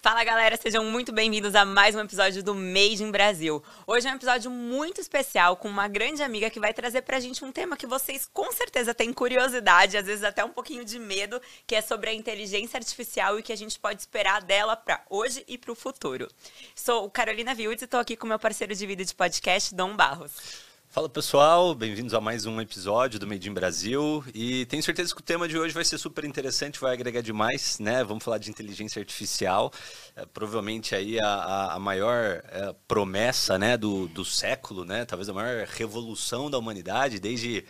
Fala galera, sejam muito bem-vindos a mais um episódio do Made in Brasil. Hoje é um episódio muito especial com uma grande amiga que vai trazer pra gente um tema que vocês com certeza têm curiosidade, às vezes até um pouquinho de medo, que é sobre a inteligência artificial e o que a gente pode esperar dela para hoje e para o futuro. Sou Carolina Vildes e estou aqui com meu parceiro de vida de podcast, Dom Barros. Fala pessoal, bem-vindos a mais um episódio do Made in Brasil e tenho certeza que o tema de hoje vai ser super interessante, vai agregar demais, né? Vamos falar de inteligência artificial, é, provavelmente aí a, a maior é, promessa, né, do, do século, né? Talvez a maior revolução da humanidade desde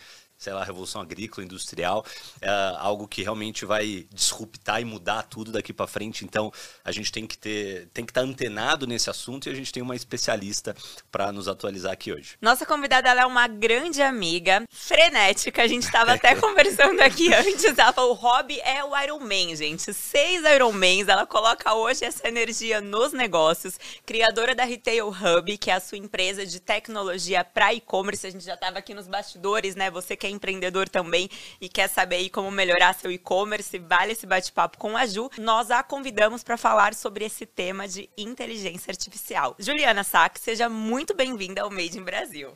sei lá, revolução agrícola, industrial, é algo que realmente vai disruptar e mudar tudo daqui para frente. Então, a gente tem que ter, tem que estar tá antenado nesse assunto e a gente tem uma especialista para nos atualizar aqui hoje. Nossa convidada ela é uma grande amiga, frenética. A gente estava até conversando aqui antes. Ela falou: o hobby é o Iron Man, gente. Seis Iron Mans. Ela coloca hoje essa energia nos negócios. Criadora da Retail Hub, que é a sua empresa de tecnologia para e-commerce. A gente já estava aqui nos bastidores, né? Você que é empreendedor também e quer saber aí como melhorar seu e-commerce, vale esse bate-papo com a Ju, nós a convidamos para falar sobre esse tema de inteligência artificial. Juliana Sack, seja muito bem-vinda ao Made in Brasil.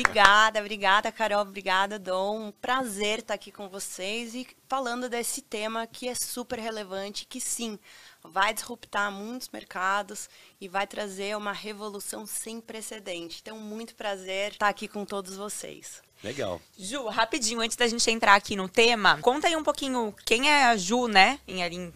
Obrigada, obrigada, Carol, obrigada, Dom. Um prazer estar aqui com vocês e falando desse tema que é super relevante, que sim, vai disruptar muitos mercados e vai trazer uma revolução sem precedente. Então, muito prazer estar aqui com todos vocês. Legal. Ju, rapidinho, antes da gente entrar aqui no tema, conta aí um pouquinho quem é a Ju, né? Em, em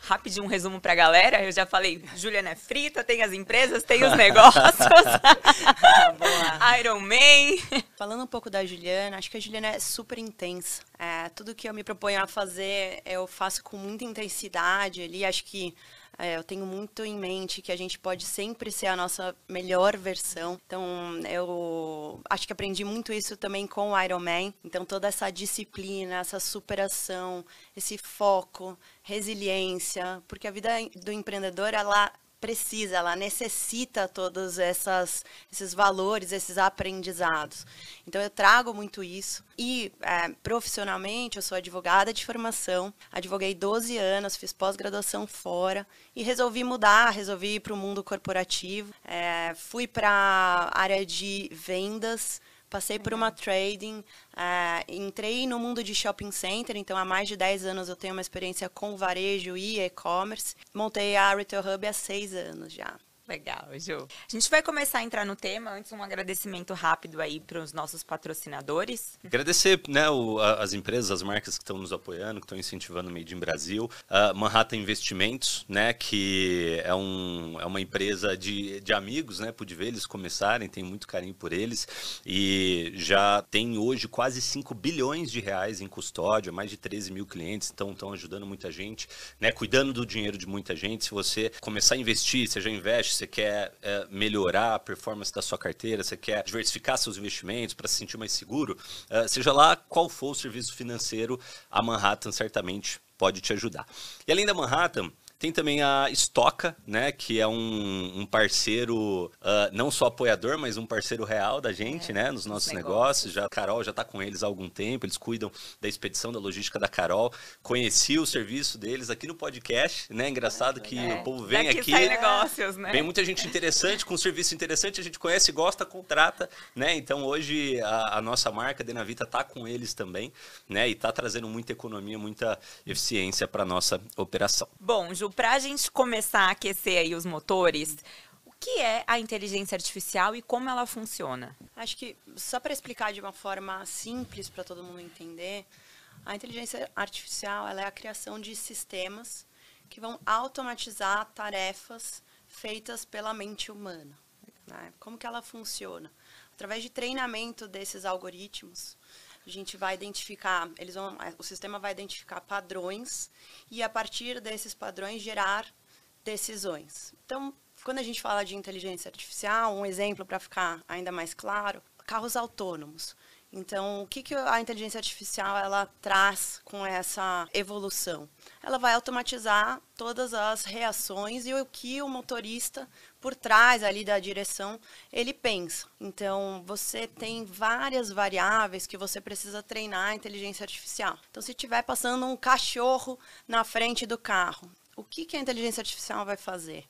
rapidinho um resumo pra galera. Eu já falei, Juliana é frita, tem as empresas, tem os negócios. Iron Man. Falando um pouco da Juliana, acho que a Juliana é super intensa. É, tudo que eu me proponho a fazer, eu faço com muita intensidade ali. Acho que é, eu tenho muito em mente que a gente pode sempre ser a nossa melhor versão. Então, eu acho que aprendi muito isso também com o Iron Man. Então, toda essa disciplina, essa superação, esse foco, resiliência, porque a vida do empreendedor, ela precisa, ela necessita todos essas, esses valores, esses aprendizados. Então eu trago muito isso. E é, profissionalmente eu sou advogada de formação, advoguei 12 anos, fiz pós-graduação fora e resolvi mudar, resolvi ir para o mundo corporativo. É, fui para a área de vendas, Passei por uma trading, uh, entrei no mundo de shopping center, então há mais de 10 anos eu tenho uma experiência com varejo e e-commerce. Montei a Retail Hub há 6 anos já. Legal, Ju. A gente vai começar a entrar no tema. Antes, um agradecimento rápido aí para os nossos patrocinadores. Agradecer né, o, as empresas, as marcas que estão nos apoiando, que estão incentivando o Made in Brasil. Uh, Manhattan Investimentos, né, que é, um, é uma empresa de, de amigos, né? Pude ver eles começarem, tenho muito carinho por eles. E já tem hoje quase 5 bilhões de reais em custódia, mais de 13 mil clientes, então estão ajudando muita gente, né, cuidando do dinheiro de muita gente. Se você começar a investir, você já investe, você quer é, melhorar a performance da sua carteira, você quer diversificar seus investimentos para se sentir mais seguro, é, seja lá qual for o serviço financeiro, a Manhattan certamente pode te ajudar. E além da Manhattan, tem também a Estoca, né, que é um, um parceiro, uh, não só apoiador, mas um parceiro real da gente, é, né, nos nossos negócios. Já, a Carol já está com eles há algum tempo, eles cuidam da expedição, da logística da Carol. Conheci o serviço deles aqui no podcast, né, engraçado que é. o povo vem Daqui aqui. Sai negócios, né? Vem muita gente interessante, com um serviço interessante, a gente conhece, gosta, contrata, né, então hoje a, a nossa marca, Denavita, está com eles também, né, e está trazendo muita economia, muita eficiência para nossa operação. Bom, Ju, para a gente começar a aquecer aí os motores, o que é a inteligência artificial e como ela funciona? Acho que só para explicar de uma forma simples para todo mundo entender, a inteligência artificial ela é a criação de sistemas que vão automatizar tarefas feitas pela mente humana. Né? Como que ela funciona? Através de treinamento desses algoritmos, a gente vai identificar, eles vão, o sistema vai identificar padrões e a partir desses padrões gerar decisões. Então, quando a gente fala de inteligência artificial, um exemplo para ficar ainda mais claro, carros autônomos. Então, o que, que a inteligência artificial ela traz com essa evolução? Ela vai automatizar todas as reações e o que o motorista por trás ali da direção ele pensa. Então, você tem várias variáveis que você precisa treinar a inteligência artificial. Então, se estiver passando um cachorro na frente do carro, o que, que a inteligência artificial vai fazer?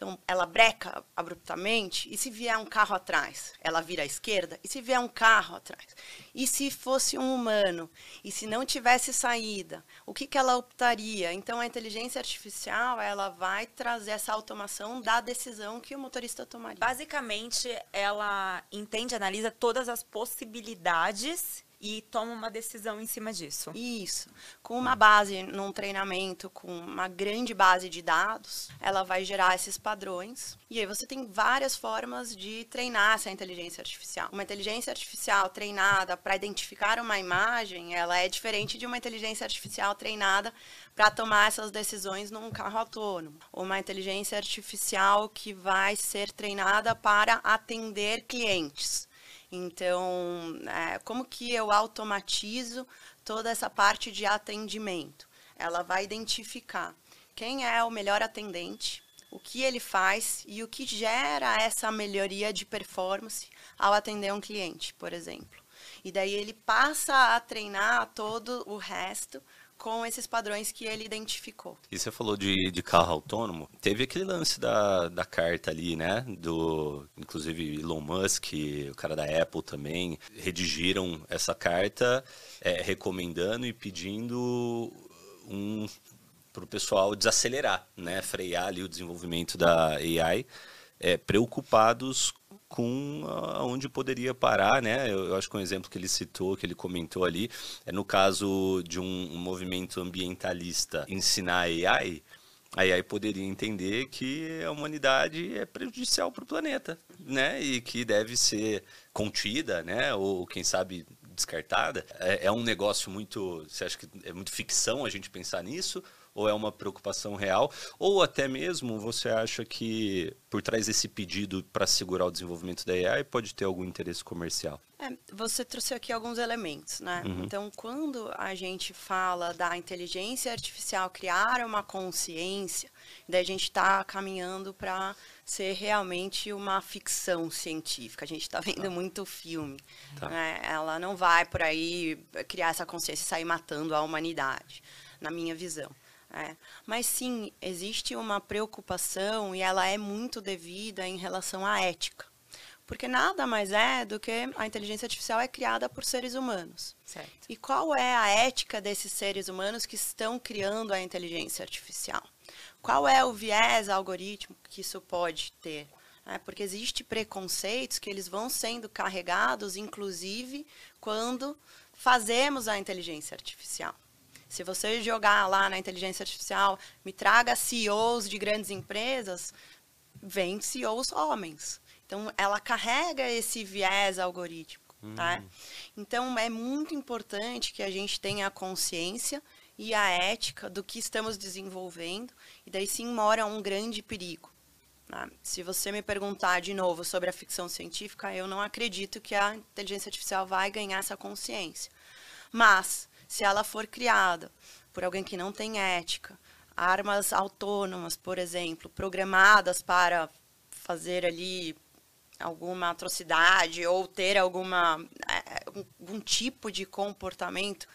Então, ela breca abruptamente, e se vier um carro atrás, ela vira à esquerda, e se vier um carro atrás? E se fosse um humano? E se não tivesse saída? O que, que ela optaria? Então, a inteligência artificial, ela vai trazer essa automação da decisão que o motorista tomaria. Basicamente, ela entende, analisa todas as possibilidades e toma uma decisão em cima disso. Isso. Com uma base num treinamento, com uma grande base de dados, ela vai gerar esses padrões. E aí você tem várias formas de treinar essa inteligência artificial. Uma inteligência artificial treinada para identificar uma imagem, ela é diferente de uma inteligência artificial treinada para tomar essas decisões num carro autônomo. Uma inteligência artificial que vai ser treinada para atender clientes. Então, é, como que eu automatizo toda essa parte de atendimento? Ela vai identificar quem é o melhor atendente, o que ele faz e o que gera essa melhoria de performance ao atender um cliente, por exemplo. E daí ele passa a treinar todo o resto com esses padrões que ele identificou. E você falou de, de carro autônomo. Teve aquele lance da, da carta ali, né? Do, inclusive, Elon Musk, o cara da Apple também, redigiram essa carta é, recomendando e pedindo um para o pessoal desacelerar, né? Frear ali o desenvolvimento da AI, é, preocupados com aonde poderia parar, né? Eu, eu, acho que um exemplo que ele citou, que ele comentou ali, é no caso de um, um movimento ambientalista ensinar AI, a AI poderia entender que a humanidade é prejudicial para o planeta, né? E que deve ser contida, né? Ou quem sabe descartada. É, é um negócio muito, você acha que é muito ficção a gente pensar nisso? Ou é uma preocupação real? Ou até mesmo você acha que por trás desse pedido para segurar o desenvolvimento da AI pode ter algum interesse comercial? É, você trouxe aqui alguns elementos, né? Uhum. Então, quando a gente fala da inteligência artificial criar uma consciência, daí a gente está caminhando para ser realmente uma ficção científica. A gente está vendo tá. muito filme. Tá. Né? Ela não vai por aí criar essa consciência e sair matando a humanidade, na minha visão. É. Mas sim, existe uma preocupação e ela é muito devida em relação à ética. Porque nada mais é do que a inteligência artificial é criada por seres humanos. Certo. E qual é a ética desses seres humanos que estão criando a inteligência artificial? Qual é o viés algorítmico que isso pode ter? É, porque existe preconceitos que eles vão sendo carregados, inclusive, quando fazemos a inteligência artificial. Se você jogar lá na inteligência artificial, me traga CEOs de grandes empresas, vem CEOs homens. Então, ela carrega esse viés algorítmico. Hum. Tá? Então, é muito importante que a gente tenha a consciência e a ética do que estamos desenvolvendo, e daí sim mora um grande perigo. Tá? Se você me perguntar de novo sobre a ficção científica, eu não acredito que a inteligência artificial vai ganhar essa consciência. Mas se ela for criada por alguém que não tem ética, armas autônomas, por exemplo, programadas para fazer ali alguma atrocidade ou ter alguma é, algum tipo de comportamento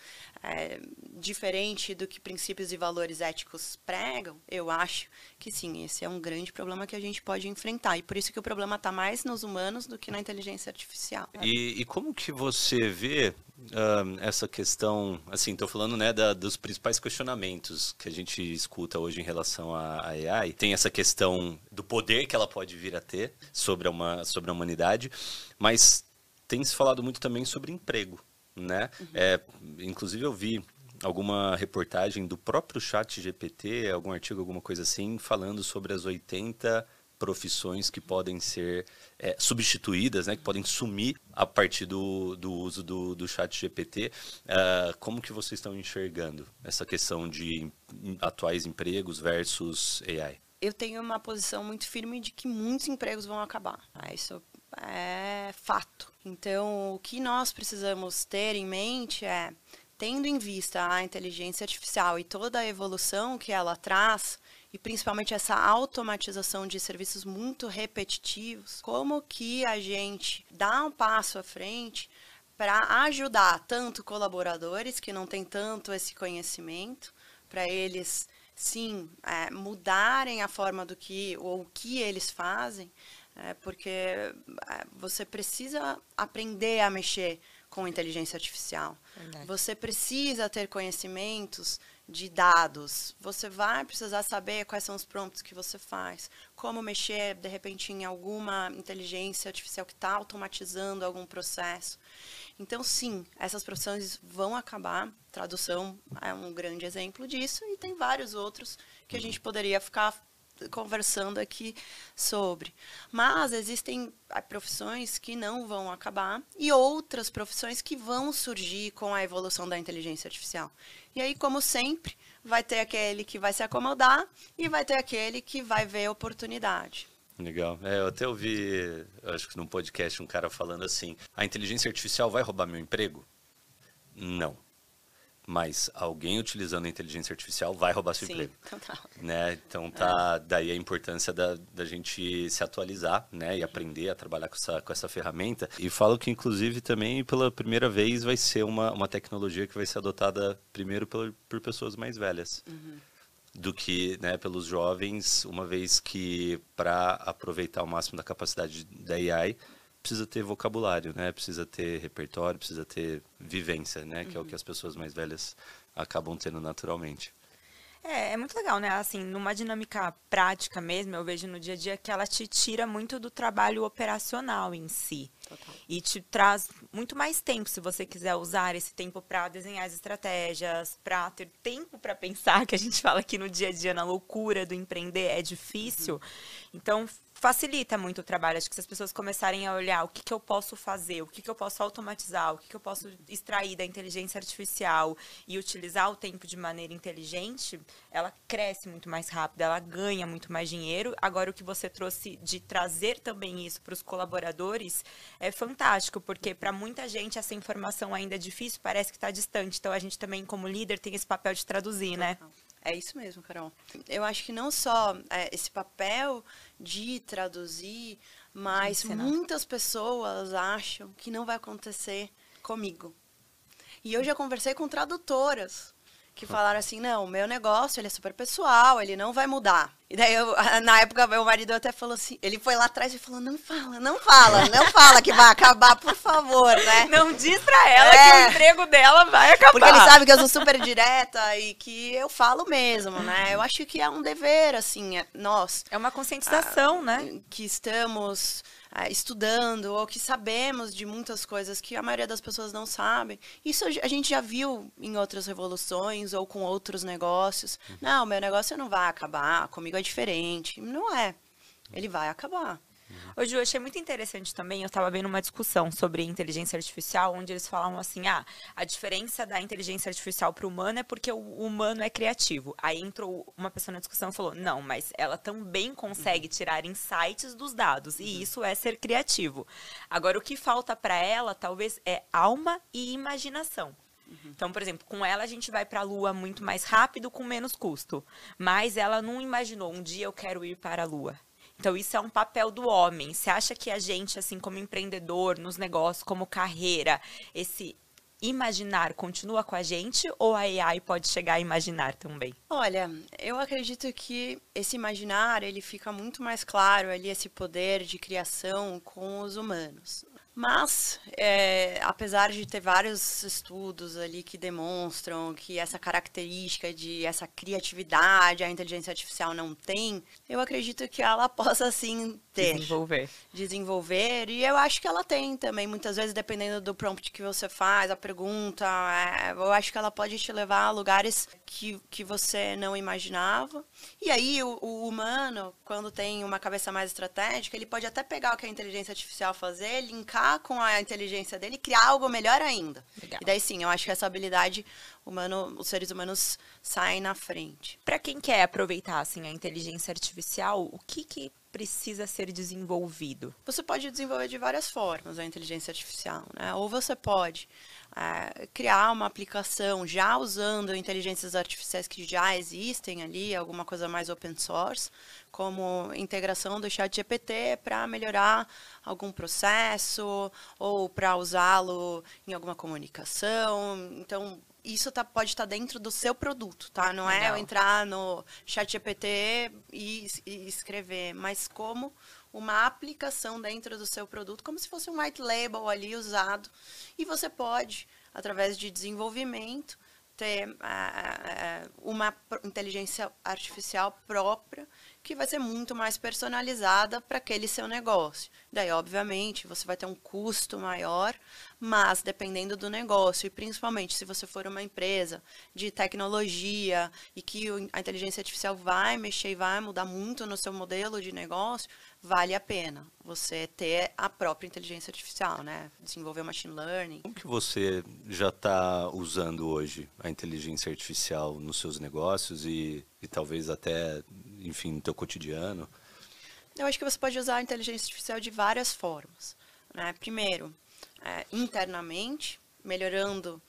é, diferente do que princípios e valores éticos pregam, eu acho que sim, esse é um grande problema que a gente pode enfrentar. E por isso que o problema está mais nos humanos do que na inteligência artificial. E, e como que você vê uh, essa questão, assim, estou falando né, da, dos principais questionamentos que a gente escuta hoje em relação à AI. Tem essa questão do poder que ela pode vir a ter sobre, uma, sobre a humanidade, mas tem se falado muito também sobre emprego né? Uhum. É, inclusive eu vi alguma reportagem do próprio chat GPT, algum artigo, alguma coisa assim, falando sobre as 80 profissões que podem ser é, substituídas, né, que podem sumir a partir do, do uso do, do chat GPT. Uh, ah, como que vocês estão enxergando essa questão de atuais empregos versus AI? Eu tenho uma posição muito firme de que muitos empregos vão acabar. Isso é fato. Então, o que nós precisamos ter em mente é, tendo em vista a inteligência artificial e toda a evolução que ela traz, e principalmente essa automatização de serviços muito repetitivos, como que a gente dá um passo à frente para ajudar tanto colaboradores que não têm tanto esse conhecimento, para eles sim é, mudarem a forma do que ou o que eles fazem, é, porque é, você precisa aprender a mexer com inteligência artificial. Verdade. Você precisa ter conhecimentos de dados. Você vai precisar saber quais são os prompts que você faz, como mexer, de repente, em alguma inteligência artificial que está automatizando algum processo. Então, sim, essas profissões vão acabar. Tradução é um grande exemplo disso, e tem vários outros que a gente poderia ficar conversando aqui sobre. Mas existem ah, profissões que não vão acabar e outras profissões que vão surgir com a evolução da inteligência artificial. E aí, como sempre, vai ter aquele que vai se acomodar e vai ter aquele que vai ver oportunidade. Legal. É, eu até ouvi, acho que num podcast, um cara falando assim: a inteligência artificial vai roubar meu emprego? Não mas alguém utilizando a inteligência artificial vai roubar seu Sim, emprego. Total. Né? Então tá é. daí a importância da, da gente se atualizar, né, e aprender a trabalhar com essa, com essa ferramenta. E falo que inclusive também pela primeira vez vai ser uma, uma tecnologia que vai ser adotada primeiro por, por pessoas mais velhas. Uhum. Do que né, pelos jovens, uma vez que para aproveitar o máximo da capacidade da AI, precisa ter vocabulário, né? Precisa ter repertório, precisa ter vivência, né? Uhum. Que é o que as pessoas mais velhas acabam tendo naturalmente. É, é muito legal, né? Assim, numa dinâmica prática mesmo, eu vejo no dia a dia que ela te tira muito do trabalho operacional em si. Total. E te traz muito mais tempo, se você quiser usar esse tempo para desenhar as estratégias, para ter tempo para pensar, que a gente fala aqui no dia a dia, na loucura do empreender, é difícil. Uhum. Então, facilita muito o trabalho. Acho que se as pessoas começarem a olhar o que, que eu posso fazer, o que, que eu posso automatizar, o que, que eu posso extrair da inteligência artificial e utilizar o tempo de maneira inteligente, ela cresce muito mais rápido, ela ganha muito mais dinheiro. Agora, o que você trouxe de trazer também isso para os colaboradores é fantástico, porque para muita gente essa informação ainda é difícil, parece que está distante. Então, a gente também, como líder, tem esse papel de traduzir, né? É isso mesmo, Carol. Eu acho que não só é, esse papel de traduzir, mas muitas pessoas acham que não vai acontecer comigo. E eu já conversei com tradutoras que falaram assim, não, o meu negócio ele é super pessoal, ele não vai mudar. E daí, eu, na época, meu marido até falou assim, ele foi lá atrás e falou, não fala, não fala, não fala que vai acabar, por favor, né? Não diz pra ela é, que o emprego dela vai acabar. Porque ele sabe que eu sou super direta e que eu falo mesmo, né? Eu acho que é um dever, assim, é, nós... É uma conscientização, né? Que estamos é, estudando ou que sabemos de muitas coisas que a maioria das pessoas não sabem. Isso a gente já viu em outras revoluções ou com outros negócios. Uhum. Não, meu negócio não vai acabar, comigo é diferente. Não é. Ele vai acabar. Ô, Ju, eu achei muito interessante também, eu estava vendo uma discussão sobre inteligência artificial, onde eles falavam assim, ah, a diferença da inteligência artificial para o humano é porque o humano é criativo. Aí entrou uma pessoa na discussão e falou, não, mas ela também consegue tirar insights dos dados, e isso é ser criativo. Agora, o que falta para ela, talvez, é alma e imaginação. Então, por exemplo, com ela a gente vai para a Lua muito mais rápido, com menos custo. Mas ela não imaginou um dia eu quero ir para a Lua. Então, isso é um papel do homem. Você acha que a gente, assim, como empreendedor, nos negócios, como carreira, esse imaginar continua com a gente ou a AI pode chegar a imaginar também? Olha, eu acredito que esse imaginar, ele fica muito mais claro ali, esse poder de criação com os humanos. Mas, é, apesar de ter vários estudos ali que demonstram que essa característica de essa criatividade a inteligência artificial não tem, eu acredito que ela possa sim ter. Desenvolver. Desenvolver. E eu acho que ela tem também, muitas vezes, dependendo do prompt que você faz, a pergunta, é, eu acho que ela pode te levar a lugares que, que você não imaginava. E aí, o, o humano, quando tem uma cabeça mais estratégica, ele pode até pegar o que a inteligência artificial fazer, linkar com a inteligência dele e criar algo melhor ainda. Legal. E daí sim, eu acho que essa habilidade humano, os seres humanos saem na frente. Para quem quer aproveitar assim a inteligência artificial, o que, que precisa ser desenvolvido? Você pode desenvolver de várias formas a inteligência artificial, né? Ou você pode é, criar uma aplicação já usando inteligências artificiais que já existem ali, alguma coisa mais open source, como integração do chat GPT para melhorar algum processo ou para usá-lo em alguma comunicação. Então, isso tá, pode estar tá dentro do seu produto, tá? Não é Legal. é eu entrar no chat GPT e, e escrever, mas como uma aplicação dentro do seu produto, como se fosse um white label ali usado. E você pode, através de desenvolvimento, ter uh, uma inteligência artificial própria que vai ser muito mais personalizada para aquele seu negócio. Daí, obviamente, você vai ter um custo maior, mas dependendo do negócio, e principalmente se você for uma empresa de tecnologia e que a inteligência artificial vai mexer e vai mudar muito no seu modelo de negócio, vale a pena você ter a própria inteligência artificial, né? Desenvolver machine learning. Como que você já está usando hoje a inteligência artificial nos seus negócios e, e talvez até enfim, no teu cotidiano? Eu acho que você pode usar a inteligência artificial de várias formas. Né? Primeiro, é, internamente, melhorando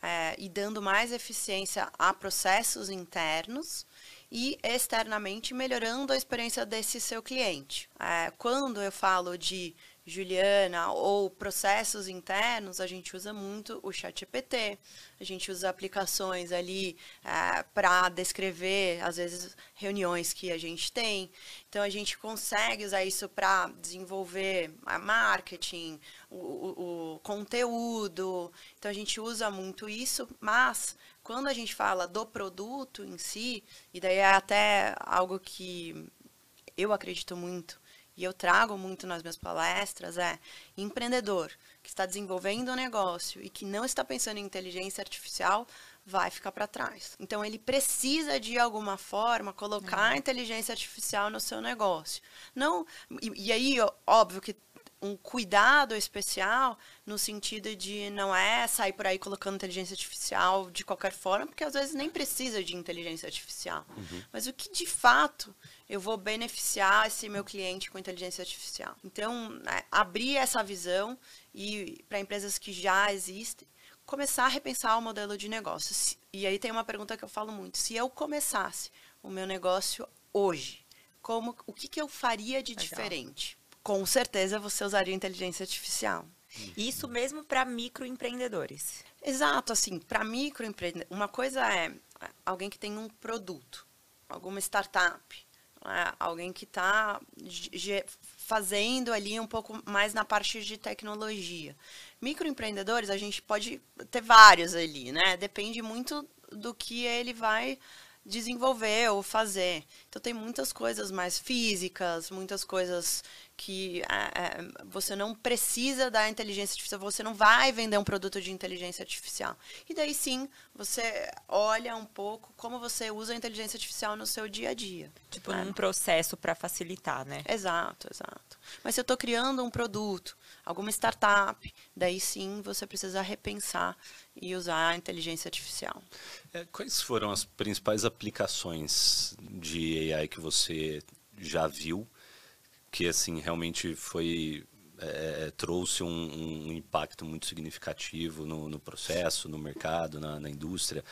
é, e dando mais eficiência a processos internos e externamente melhorando a experiência desse seu cliente. É, quando eu falo de Juliana ou processos internos, a gente usa muito o ChatGPT, a gente usa aplicações ali é, para descrever, às vezes, reuniões que a gente tem. Então, a gente consegue usar isso para desenvolver a marketing, o, o, o conteúdo. Então, a gente usa muito isso, mas quando a gente fala do produto em si, e daí é até algo que eu acredito muito, e eu trago muito nas minhas palestras é empreendedor que está desenvolvendo um negócio e que não está pensando em inteligência artificial vai ficar para trás. Então ele precisa de alguma forma colocar uhum. a inteligência artificial no seu negócio. Não e, e aí óbvio que um cuidado especial no sentido de não é sair por aí colocando inteligência artificial de qualquer forma, porque às vezes nem precisa de inteligência artificial. Uhum. Mas o que de fato eu vou beneficiar esse meu cliente com inteligência artificial. Então, é, abrir essa visão e para empresas que já existem, começar a repensar o modelo de negócio. E aí tem uma pergunta que eu falo muito: se eu começasse o meu negócio hoje, como o que, que eu faria de Legal. diferente? Com certeza você usaria inteligência artificial. Isso mesmo para microempreendedores. Exato, assim, para microempreendedores. Uma coisa é alguém que tem um produto, alguma startup, né? alguém que está fazendo ali um pouco mais na parte de tecnologia. Microempreendedores, a gente pode ter vários ali, né? Depende muito do que ele vai desenvolver ou fazer. Então tem muitas coisas mais físicas, muitas coisas que você não precisa da inteligência artificial, você não vai vender um produto de inteligência artificial. E daí sim, você olha um pouco como você usa a inteligência artificial no seu dia a dia. Tipo, né? num processo para facilitar, né? Exato, exato. Mas se eu estou criando um produto, alguma startup, daí sim você precisa repensar e usar a inteligência artificial. É, quais foram as principais aplicações de AI que você já viu que assim realmente foi é, trouxe um, um, impacto muito significativo no, no processo, no mercado, na, na, indústria.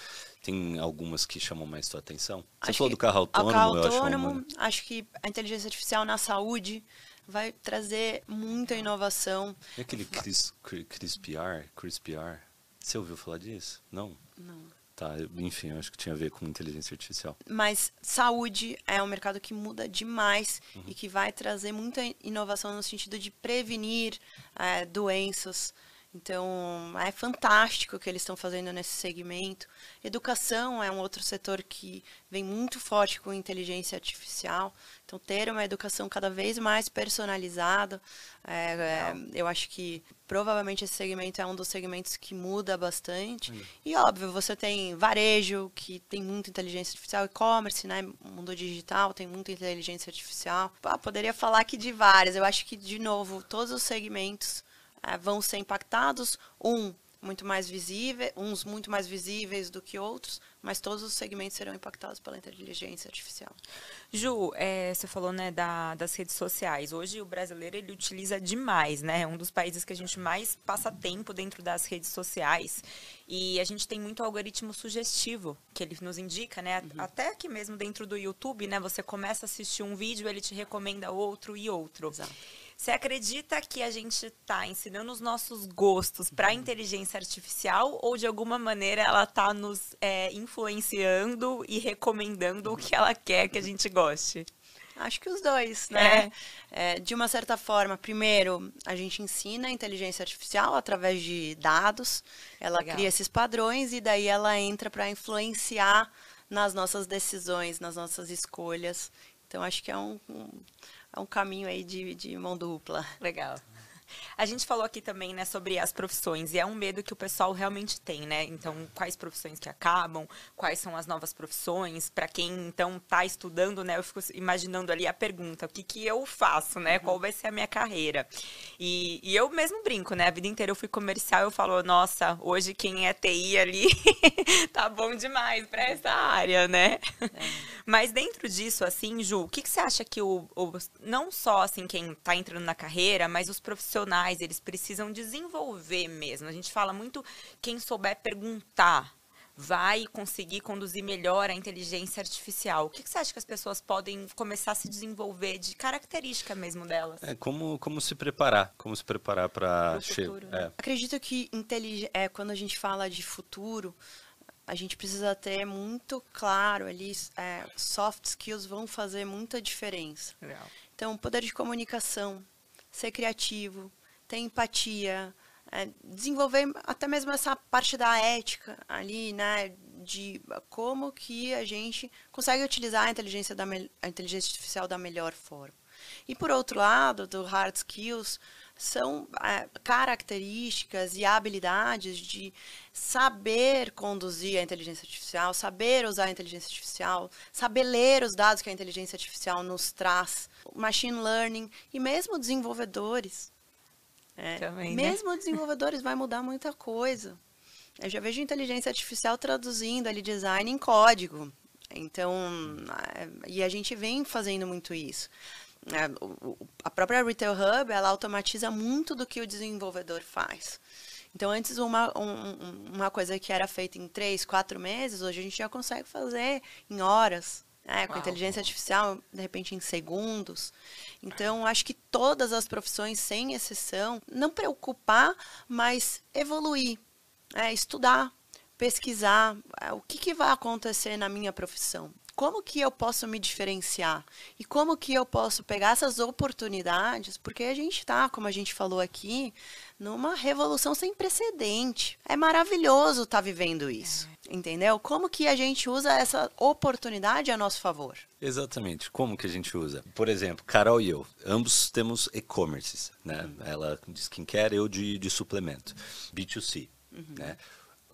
Tem algumas que chamam mais sua atenção? Você acho falou do carro autônomo. Carro autônomo, acho, acho que a inteligência artificial na saúde vai trazer muita inovação. E aquele Chris, CRISPR, CRISPR, você ouviu falar disso? Não? Não. Tá, enfim, acho que tinha a ver com inteligência artificial. Mas saúde é um mercado que muda demais uhum. e que vai trazer muita inovação no sentido de prevenir é, doenças. Então, é fantástico o que eles estão fazendo nesse segmento. Educação é um outro setor que vem muito forte com inteligência artificial. Então, ter uma educação cada vez mais personalizada, é, é, eu acho que provavelmente esse segmento é um dos segmentos que muda bastante. E, óbvio, você tem varejo, que tem muita inteligência artificial, e-commerce, né? mundo digital tem muita inteligência artificial. Ah, poderia falar aqui de várias. Eu acho que, de novo, todos os segmentos é, vão ser impactados. Um, muito mais visíveis, uns muito mais visíveis do que outros, mas todos os segmentos serão impactados pela inteligência artificial. Ju, é, você falou né, da, das redes sociais. Hoje o brasileiro ele utiliza demais, né? É um dos países que a gente mais passa tempo dentro das redes sociais. E a gente tem muito algoritmo sugestivo que ele nos indica, né? Uhum. Até aqui mesmo dentro do YouTube, né? Você começa a assistir um vídeo, ele te recomenda outro e outro. Exato. Você acredita que a gente está ensinando os nossos gostos para a inteligência artificial ou de alguma maneira ela está nos é, influenciando e recomendando o que ela quer que a gente goste? Acho que os dois, né? É. É, de uma certa forma, primeiro, a gente ensina a inteligência artificial através de dados, ela Legal. cria esses padrões e daí ela entra para influenciar nas nossas decisões, nas nossas escolhas. Então, acho que é um, um é um caminho aí de, de mão dupla. Legal. A gente falou aqui também, né, sobre as profissões, e é um medo que o pessoal realmente tem, né? Então, quais profissões que acabam, quais são as novas profissões, para quem então está estudando, né? Eu fico imaginando ali a pergunta, o que que eu faço, né? Uhum. Qual vai ser a minha carreira? E, e, eu mesmo brinco, né? A vida inteira eu fui comercial, eu falo, nossa, hoje quem é TI ali tá bom demais para essa área, né? É. Mas dentro disso, assim, Ju, o que, que você acha que o, o não só assim quem está entrando na carreira, mas os profissionais profissionais, eles precisam desenvolver mesmo. A gente fala muito quem souber perguntar vai conseguir conduzir melhor a inteligência artificial. O que, que, você acha que as pessoas podem começar a se desenvolver de característica mesmo delas? É como, como se preparar, como se preparar para né? é. Acredito que é, quando a gente fala de futuro, a gente precisa ter muito claro ali, é, soft skills vão fazer muita diferença. Legal. Então, poder de comunicação, ser criativo, ter empatia, é, desenvolver até mesmo essa parte da ética ali, né? De como que a gente consegue utilizar a inteligência, da, a inteligência artificial da melhor forma. E por outro lado, do hard skills, são é, características e habilidades de saber conduzir a inteligência artificial, saber usar a inteligência artificial, saber ler os dados que a inteligência artificial nos traz, machine learning e mesmo desenvolvedores. É, Também, né? mesmo desenvolvedores vai mudar muita coisa. Eu já vejo inteligência artificial traduzindo ali design em código. Então, é, e a gente vem fazendo muito isso. É, a própria Retail Hub, ela automatiza muito do que o desenvolvedor faz. Então, antes, uma, um, uma coisa que era feita em três, quatro meses, hoje a gente já consegue fazer em horas. Né? Com Uau. inteligência artificial, de repente, em segundos. Então, acho que todas as profissões, sem exceção, não preocupar, mas evoluir, é, estudar, pesquisar é, o que, que vai acontecer na minha profissão como que eu posso me diferenciar e como que eu posso pegar essas oportunidades, porque a gente está, como a gente falou aqui, numa revolução sem precedente. É maravilhoso estar tá vivendo isso. É. Entendeu? Como que a gente usa essa oportunidade a nosso favor? Exatamente. Como que a gente usa? Por exemplo, Carol e eu, ambos temos e-commerces, né? Uhum. Ela de skincare, eu de, de suplemento. B2C, uhum. né?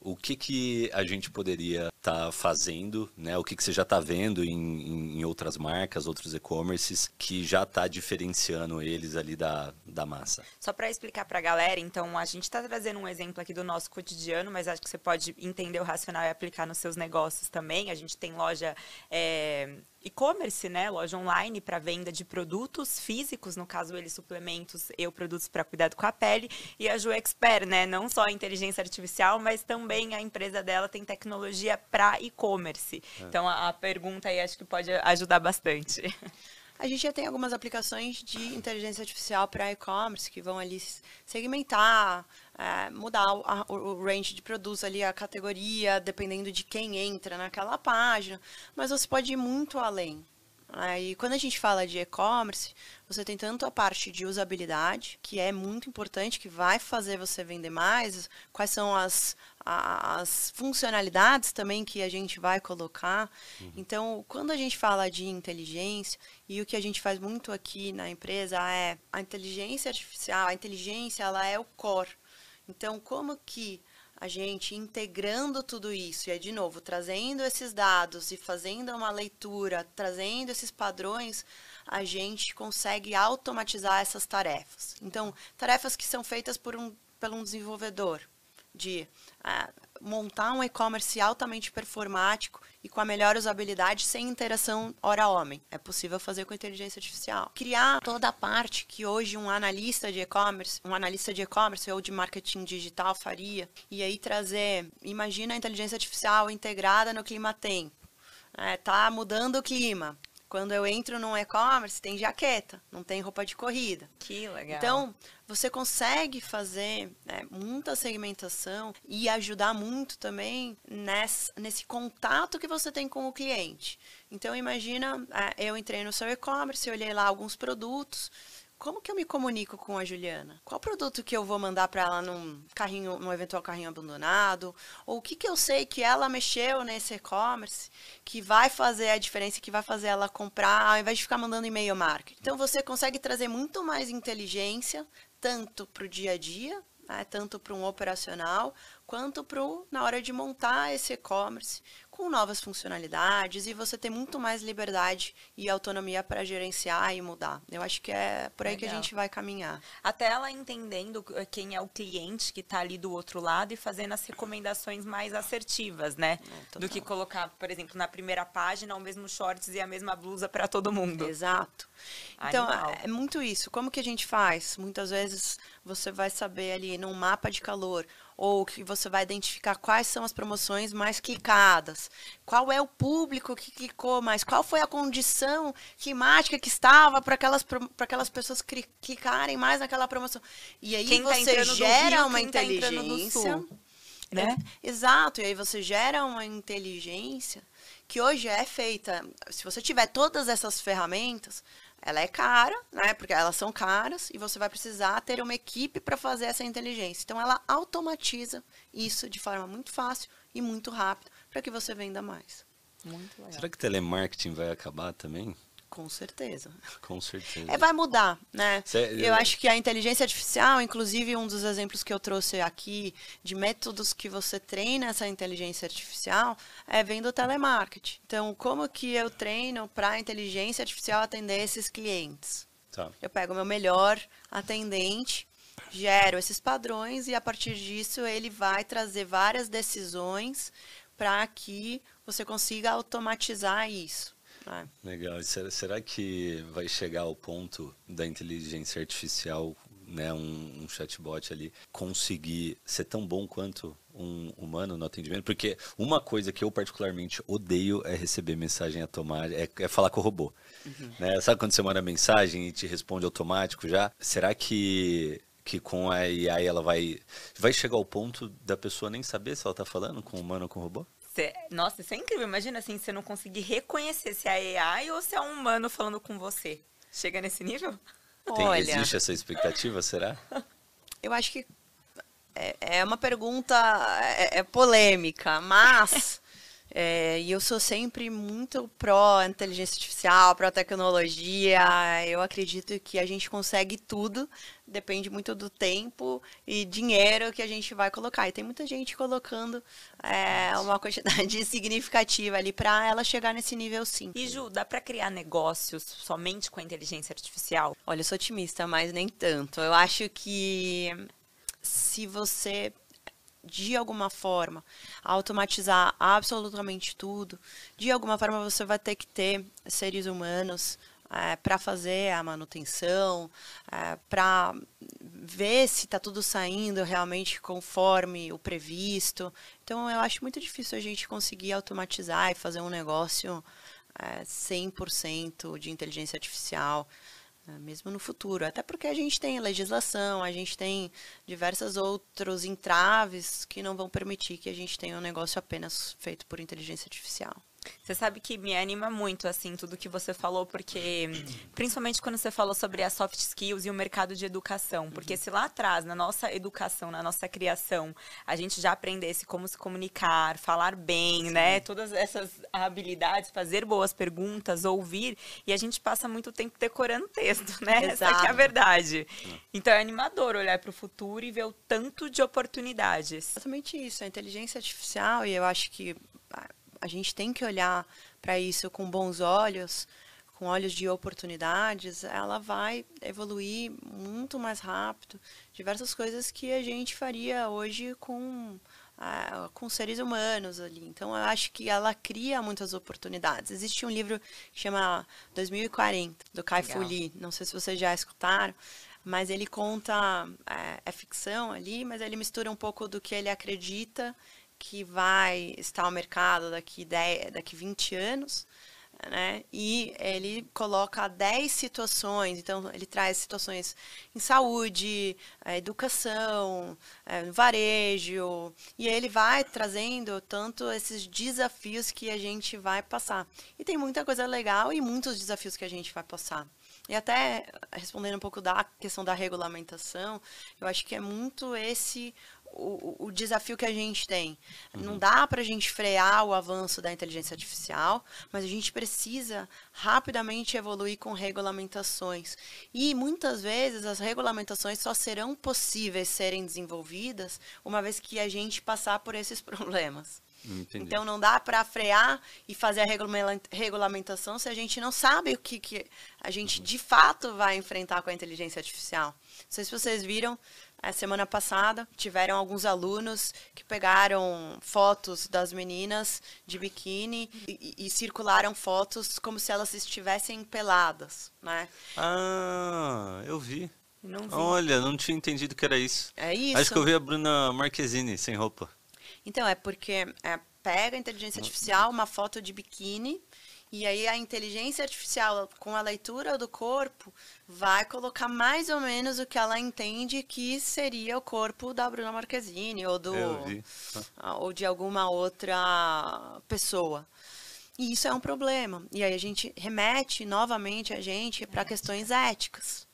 O que, que a gente poderia estar tá fazendo, né? O que, que você já está vendo em, em, outras marcas, outros e-commerces, que já está diferenciando eles ali da, da massa? Só para explicar para a galera, então, a gente está trazendo um exemplo aqui do nosso cotidiano, mas acho que você pode entender o racional e aplicar nos seus negócios também. A gente tem loja é, e-commerce, né? Loja online para venda de produtos físicos, no caso eles suplementos, eu produtos para cuidado com a pele e a Ju Expert, né? Não só inteligência artificial, mas também a empresa dela tem tecnologia para e-commerce. É. Então a, a pergunta aí acho que pode ajudar bastante. A gente já tem algumas aplicações de inteligência artificial para e-commerce que vão ali segmentar, é, mudar o, a, o, range de produtos ali, a categoria, dependendo de quem entra naquela página. Mas você pode ir muito além. Aí, quando a gente fala de e-commerce, você tem tanto a parte de usabilidade, que é muito importante, que vai fazer você vender mais, quais são as, as funcionalidades também que a gente vai colocar. Uhum. Então, quando a gente fala de inteligência, e o que a gente faz muito aqui na empresa é a inteligência artificial, a inteligência ela é o core. Então, como que a gente integrando tudo isso, e de novo, trazendo esses dados e fazendo uma leitura, trazendo esses padrões, a gente consegue automatizar essas tarefas. Então, tarefas que são feitas por um, por um desenvolvedor, de é, montar um e-commerce altamente performático e com a melhor usabilidade sem interação hora-homem. É possível fazer com inteligência artificial. Criar toda a parte que hoje um analista de e-commerce, um analista de e-commerce ou de marketing digital faria, e aí trazer, imagina a inteligência artificial integrada no clima tempo. É, tá mudando o clima. Quando eu entro num e-commerce, tem jaqueta, não tem roupa de corrida. Que legal. Então, você consegue fazer né, muita segmentação e ajudar muito também nesse, nesse contato que você tem com o cliente. Então, imagina, é, eu entrei no seu e-commerce, olhei lá alguns produtos, como que eu me comunico com a Juliana? Qual produto que eu vou mandar para ela num carrinho, num eventual carrinho abandonado? Ou o que que eu sei que ela mexeu nesse e-commerce que vai fazer a diferença, que vai fazer ela comprar, ao invés de ficar mandando e-mail marketing? Então você consegue trazer muito mais inteligência tanto para o dia a dia, né, tanto para um operacional, quanto para na hora de montar esse e-commerce, com novas funcionalidades e você ter muito mais liberdade e autonomia para gerenciar e mudar. Eu acho que é por aí Legal. que a gente vai caminhar. Até ela entendendo eh, quem é o cliente que está ali do outro lado e fazendo as recomendações mais assertivas, né? É, do que colocar, por exemplo, na primeira página o mesmo shorts e a mesma blusa para todo mundo. Exato. Então, Animal. é muito isso. Como que a gente faz? Muitas vezes você vai saber ali num mapa de calor ou que você vai identificar quais são as promoções mais clicadas, qual é o público que clicou mais, qual foi a condição climática que estava para aquelas, aquelas pessoas clicarem mais naquela promoção. E aí quem tá você tá gera Rio, uma tá inteligência. Tá né? É, exato, e aí você gera uma inteligência que hoje é feita. Se você tiver todas essas ferramentas, ela é cara, né? Porque elas são caras e você vai precisar ter uma equipe para fazer essa inteligência. Então ela automatiza isso de forma muito fácil e muito rápida para que você venda mais. Muito legal. Será que telemarketing vai acabar também? Com certeza. Com certeza. É, vai mudar, né? Cê, eu, eu acho que a inteligência artificial, inclusive um dos exemplos que eu trouxe aqui de métodos que você treina essa inteligência artificial é vendo telemarketing. Então, como que eu treino para a inteligência artificial atender esses clientes? Tá. Eu pego o meu melhor atendente, gero esses padrões e a partir disso ele vai trazer várias decisões para que você consiga automatizar isso. É. Legal. Será, será que vai chegar ao ponto da inteligência artificial, né, um, um chatbot ali, conseguir ser tão bom quanto um humano no atendimento? Porque uma coisa que eu particularmente odeio é receber mensagem automática, é, é falar com o robô. Uhum. Né? Sabe quando você manda mensagem e te responde automático já? Será que que com a AI ela vai vai chegar ao ponto da pessoa nem saber se ela está falando com humano ou com robô? Cê, nossa, isso é incrível. Imagina assim, você não conseguir reconhecer se é AI ou se é um humano falando com você. Chega nesse nível? Tem, Olha, existe essa expectativa, será? Eu acho que é, é uma pergunta é, é polêmica, mas É, e eu sou sempre muito pró inteligência artificial, pró tecnologia. Eu acredito que a gente consegue tudo, depende muito do tempo e dinheiro que a gente vai colocar. E tem muita gente colocando é, uma quantidade significativa ali para ela chegar nesse nível sim. E Ju, dá para criar negócios somente com a inteligência artificial? Olha, eu sou otimista, mas nem tanto. Eu acho que se você de alguma forma, automatizar absolutamente tudo, de alguma forma você vai ter que ter seres humanos é, para fazer a manutenção, é, para ver se está tudo saindo realmente conforme o previsto. Então, eu acho muito difícil a gente conseguir automatizar e fazer um negócio é, 100% de inteligência artificial. Né, mesmo no futuro. Até porque a gente tem legislação, a gente tem diversos outros entraves que não vão permitir que a gente tenha um negócio apenas feito por inteligência artificial. Você sabe que me anima muito, assim, tudo que você falou, porque principalmente quando você falou sobre as soft skills e o mercado de educação. Porque se lá atrás, na nossa educação, na nossa criação, a gente já aprendesse como se comunicar, falar bem, Sim. né? Todas essas habilidades, fazer boas perguntas, ouvir, e a gente passa muito tempo decorando texto, né? Exato. Essa é a verdade. Então é animador olhar para o futuro e ver o tanto de oportunidades. Exatamente isso. A inteligência artificial, e eu acho que a gente tem que olhar para isso com bons olhos, com olhos de oportunidades, ela vai evoluir muito mais rápido. Diversas coisas que a gente faria hoje com ah, com seres humanos ali. Então, eu acho que ela cria muitas oportunidades. Existe um livro que chama 2040, do Kai Fu Lee. Não sei se vocês já escutaram, mas ele conta, é, é ficção ali, mas ele mistura um pouco do que ele acredita que vai estar ao mercado daqui, 10, daqui 20 anos né? E ele coloca 10 situações, então ele traz situações em saúde, eh, educação, eh, varejo, e ele vai trazendo tanto esses desafios que a gente vai passar. E tem muita coisa legal e muitos desafios que a gente vai passar. E até respondendo um pouco da questão da regulamentação, eu acho que é muito esse o, o, desafio que a gente tem. Uhum. Não dá para a gente frear o avanço da inteligência artificial, mas a gente precisa rapidamente evoluir com regulamentações. E muitas vezes as regulamentações só serão possíveis serem desenvolvidas uma vez que a gente passar por esses problemas. Entendi. Então não dá para frear e fazer a regulamentação se a gente não sabe o que, que a gente uhum. de fato vai enfrentar com a inteligência artificial. Não sei se vocês viram, a semana passada tiveram alguns alunos que pegaram fotos das meninas de biquíni e, e, circularam fotos como se elas estivessem peladas, né? Ah, eu vi. Não. Olha, não tinha entendido que era isso. É isso. Acho que eu vi a Bruna Marquezine sem roupa. Então, é porque é, pega a inteligência artificial, uma foto de biquíni, e aí a inteligência artificial, com a leitura do corpo, vai colocar mais ou menos o que ela entende que seria o corpo da Bruna Marquezine ou do ou de alguma outra pessoa. E isso é um problema. E aí a gente remete novamente a gente para questões éticas.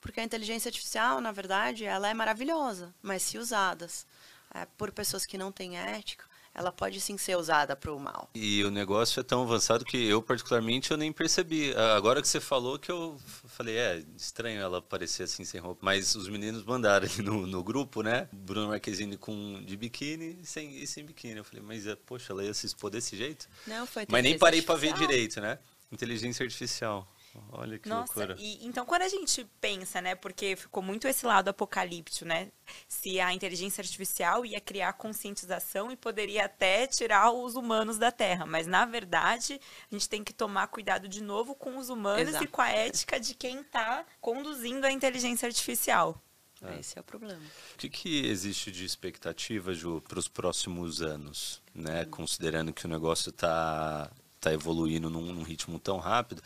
Porque a inteligência artificial, na verdade, ela é maravilhosa, mas se usadas é, por pessoas que não têm ética, ela pode sim ser usada para o mal. E o negócio é tão avançado que eu, particularmente, eu nem percebi. Agora que você falou que eu falei, é, estranho ela aparecer assim sem roupa. Mas os meninos mandaram ali no, no grupo, né? Bruno Marquezine com, de biquíni sem, e sem biquíni. Eu falei, mas, é, poxa, ela ia se expor desse jeito? Não, foi Mas nem parei para ver direito, né? Inteligência artificial. Olha que Nossa, loucura. E, então quando a gente pensa, né, porque ficou muito esse lado apocalíptico, né, se a inteligência artificial ia criar conscientização e poderia até tirar os humanos da Terra, mas na verdade a gente tem que tomar cuidado de novo com os humanos Exato. e com a ética de quem está conduzindo a inteligência artificial. É. Esse é o problema. O que, que existe de expectativa, Ju, para os próximos anos, né? Hum. Considerando que o negócio está tá evoluindo num, num ritmo tão rápido.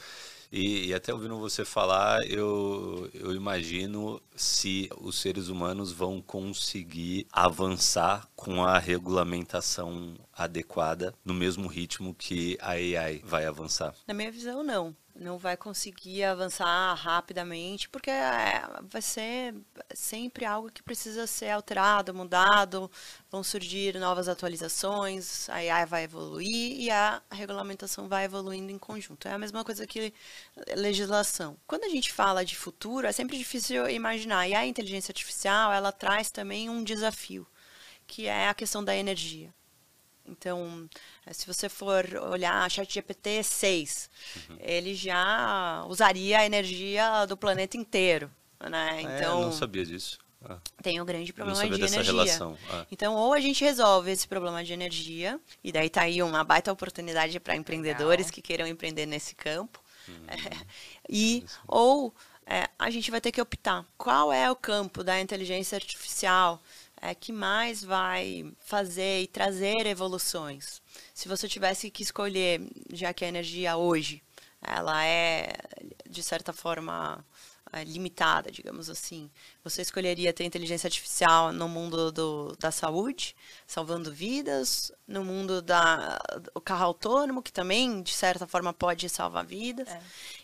E, e, até ouvindo você falar, eu, eu imagino se os seres humanos vão conseguir avançar com a regulamentação adequada no mesmo ritmo que a AI vai avançar. Na minha visão, não não vai conseguir avançar rapidamente, porque é, vai ser sempre algo que precisa ser alterado, mudado, vão surgir novas atualizações, a AI vai evoluir e a regulamentação vai evoluindo em conjunto. É a mesma coisa que legislação. Quando a gente fala de futuro, é sempre difícil imaginar, e a inteligência artificial, ela traz também um desafio, que é a questão da energia. Então, eh, se você for olhar ChatGPT 6, uhum. ele já usaria a energia do planeta inteiro, né? Então, é, eu não sabia disso. Ah. Tem um grande problema de energia. Ah. Então, ou a gente resolve esse problema de energia, e daí tá aí uma baita oportunidade para empreendedores Legal. que queiram empreender nesse campo. É, e ou é, a gente vai ter que optar qual é o campo da inteligência artificial é, que mais vai fazer e trazer evoluções? Se você tivesse que escolher, já que a energia hoje ela é de certa forma é, limitada, digamos assim, você escolheria ter inteligência artificial no mundo do, da saúde, salvando vidas, no mundo da o carro autônomo que também de certa forma pode salvar vidas. É.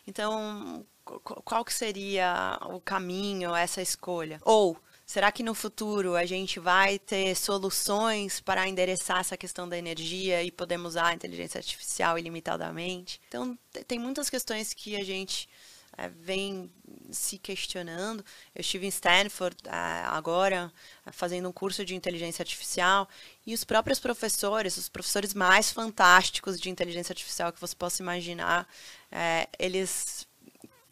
Então, qual que seria o caminho, essa escolha? Ou Será que no futuro a gente vai ter soluções para endereçar essa questão da energia e podemos usar a inteligência artificial ilimitadamente? Então, tem muitas questões que a gente é, vem se questionando. Eu estive em Stanford é, agora, fazendo um curso de inteligência artificial, e os próprios professores, os professores mais fantásticos de inteligência artificial que você possa imaginar, é, eles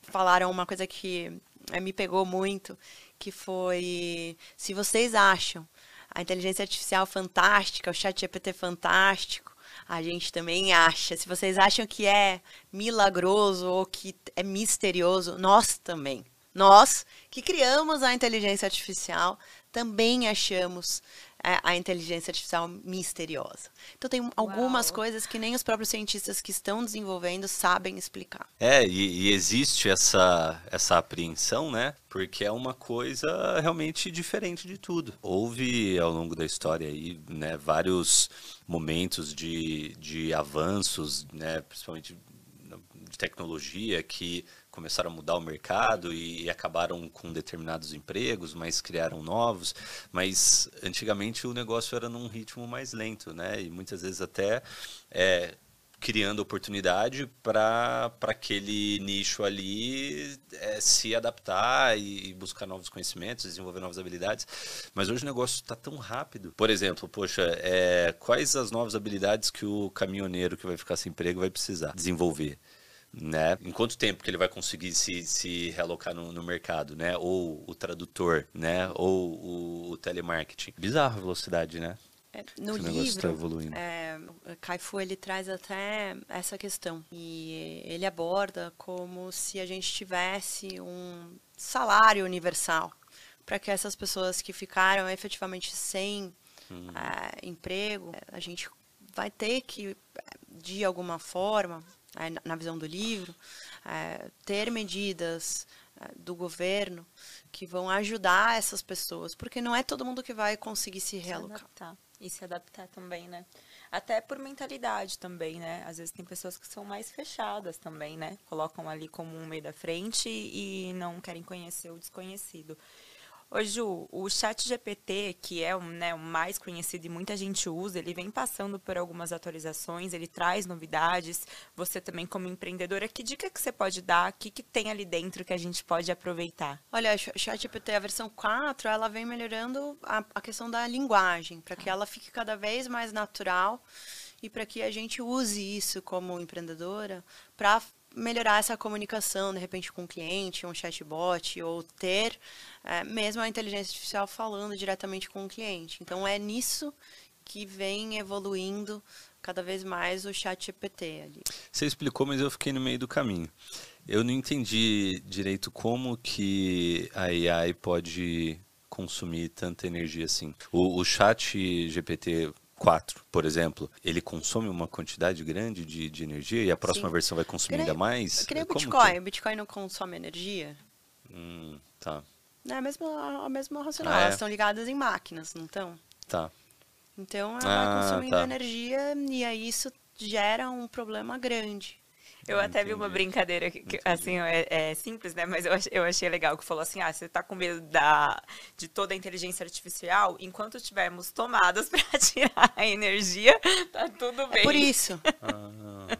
falaram uma coisa que me pegou muito, que foi se vocês acham a inteligência artificial fantástica, o chat GPT fantástico, a gente também acha. Se vocês acham que é milagroso ou que é misterioso, nós também. Nós que criamos a inteligência artificial também achamos a inteligência artificial misteriosa. Então tem algumas Uau. coisas que nem os próprios cientistas que estão desenvolvendo sabem explicar. É, e, e, existe essa, essa apreensão, né? Porque é uma coisa realmente diferente de tudo. Houve ao longo da história aí, né, vários momentos de, de avanços, né, principalmente de tecnologia que começaram a mudar o mercado e, e, acabaram com determinados empregos, mas criaram novos. Mas antigamente o negócio era num ritmo mais lento, né? E muitas vezes até é, criando oportunidade para aquele nicho ali é, se adaptar e, buscar novos conhecimentos, desenvolver novas habilidades. Mas hoje o negócio está tão rápido. Por exemplo, poxa, é, quais as novas habilidades que o caminhoneiro que vai ficar sem emprego vai precisar desenvolver? Né? Em quanto tempo que ele vai conseguir se, se realocar no, no mercado, né? Ou o tradutor, né? Ou o, o telemarketing. Bizarro a velocidade, né? É, no Esse livro, tá evoluindo. É, Caifu ele traz até essa questão e ele aborda como se a gente tivesse um salário universal para que essas pessoas que ficaram efetivamente sem hum. é, emprego, a gente vai ter que de alguma forma na visão do livro, é, ter medidas é, do governo que vão ajudar essas pessoas, porque não é todo mundo que vai conseguir se realocar. Se adaptar. E se adaptar também, né? Até por mentalidade também, né? Às vezes tem pessoas que são mais fechadas também, né? Colocam ali como um meio da frente e não querem conhecer o desconhecido. Ô Ju, o chat GPT, que é né, o mais conhecido e muita gente usa, ele vem passando por algumas atualizações, ele traz novidades. Você também, como empreendedora, que dica que você pode dar? O que, que tem ali dentro que a gente pode aproveitar? Olha, o chat GPT, a versão 4, ela vem melhorando a, a questão da linguagem, para que ela fique cada vez mais natural e para que a gente use isso como empreendedora para melhorar essa comunicação, de repente, com o cliente, um chatbot, ou ter é, mesmo a inteligência artificial falando diretamente com o cliente. Então, é nisso que vem evoluindo cada vez mais o chat GPT ali. Você explicou, mas eu fiquei no meio do caminho. Eu não entendi direito como que a AI pode consumir tanta energia assim. O, o chat GPT 4, por exemplo, ele consome uma quantidade grande de, de energia e a próxima Sim. versão vai consumir ainda mais? Que nem o Bitcoin. Que... O Bitcoin não consome energia? Hum, tá. É a mesma, a mesma racional. Ah, é? Elas estão ligadas em máquinas, não estão? Tá. Então ela ah, vai consumindo tá. energia e aí isso gera um problema grande. Eu até Entendi. vi uma brincadeira que, que assim, é, é, simples, né? Mas eu, eu achei legal que falou assim: ah, você tá com medo da, de toda a inteligência artificial? Enquanto tivermos tomadas para tirar a energia, tá tudo bem. É por isso. Ah.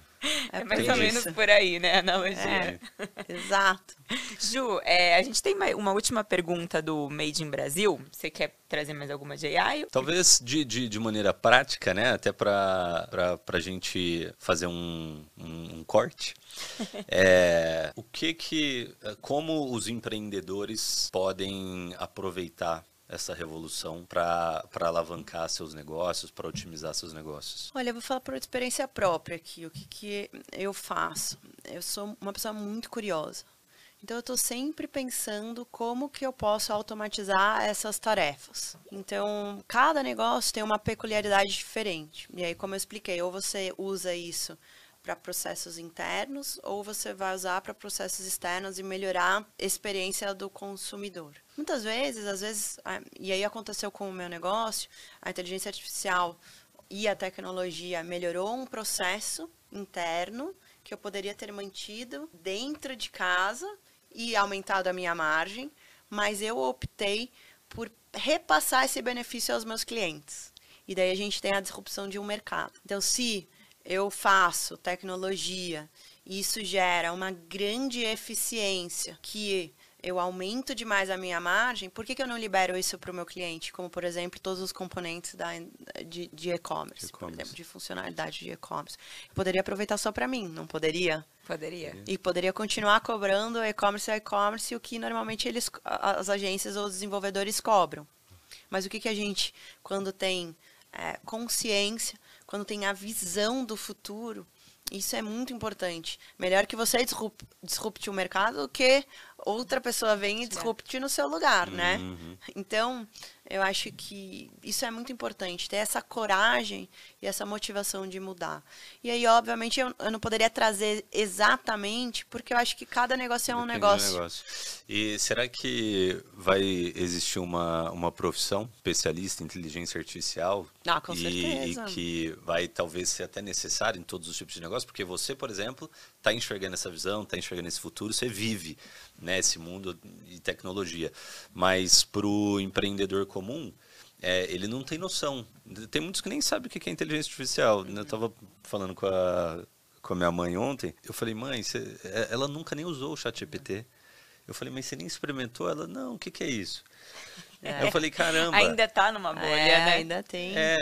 É, é mais ou menos por aí, né, a analogia. É, exato. Ju, é, a gente tem uma última pergunta do Made in Brasil. Você quer trazer mais alguma de AI? Talvez de, de, de maneira prática, né, até para a gente fazer um, um, um corte. é, o que que, como os empreendedores podem aproveitar essa revolução para alavancar seus negócios, para otimizar seus negócios? Olha, eu vou falar por experiência própria aqui, o que, que eu faço. Eu sou uma pessoa muito curiosa. Então eu estou sempre pensando como que eu posso automatizar essas tarefas. Então cada negócio tem uma peculiaridade diferente. E aí, como eu expliquei, ou você usa isso para processos internos ou você vai usar para processos externos e melhorar a experiência do consumidor. Muitas vezes, às vezes, e aí aconteceu com o meu negócio, a inteligência artificial e a tecnologia melhorou um processo interno que eu poderia ter mantido dentro de casa e aumentado a minha margem, mas eu optei por repassar esse benefício aos meus clientes. E daí a gente tem a disrupção de um mercado. Então, se eu faço tecnologia e isso gera uma grande eficiência que eu aumento demais a minha margem, por que, que eu não libero isso para o meu cliente? Como, por exemplo, todos os componentes da, de, de e-commerce, e por exemplo, de funcionalidade de e-commerce. Eu poderia aproveitar só para mim, não poderia? Poderia. E poderia continuar cobrando e-commerce a e-commerce o que normalmente eles, as agências ou os desenvolvedores cobram. Mas o que, que a gente, quando tem é, consciência, quando tem a visão do futuro, isso é muito importante. Melhor que você disrupte, disrupte o mercado do que outra pessoa venha e disrupte no seu lugar, né? Uhum. Então, eu acho que isso é muito importante, ter essa coragem e essa motivação de mudar. E aí, obviamente, eu, eu não poderia trazer exatamente, porque eu acho que cada negócio é um negócio. negócio. E será que vai existir uma, uma profissão especialista em inteligência artificial? Ah, com e, certeza. E que vai talvez ser até necessário em todos os tipos de negócio, porque você, por exemplo, está enxergando essa visão, está enxergando esse futuro, você vive né, esse mundo de tecnologia. Mas para o empreendedor comum, é, ele não tem noção. Tem muitos que nem sabem o que é inteligência artificial. Eu estava falando com a, com a minha mãe ontem, eu falei, mãe, você, é, ela nunca nem usou o chat GPT. Eu falei, mas você nem experimentou? Ela, não, o que, que é isso? É. Eu falei, caramba. Ainda está numa bolha, é, né? Ainda tem. É,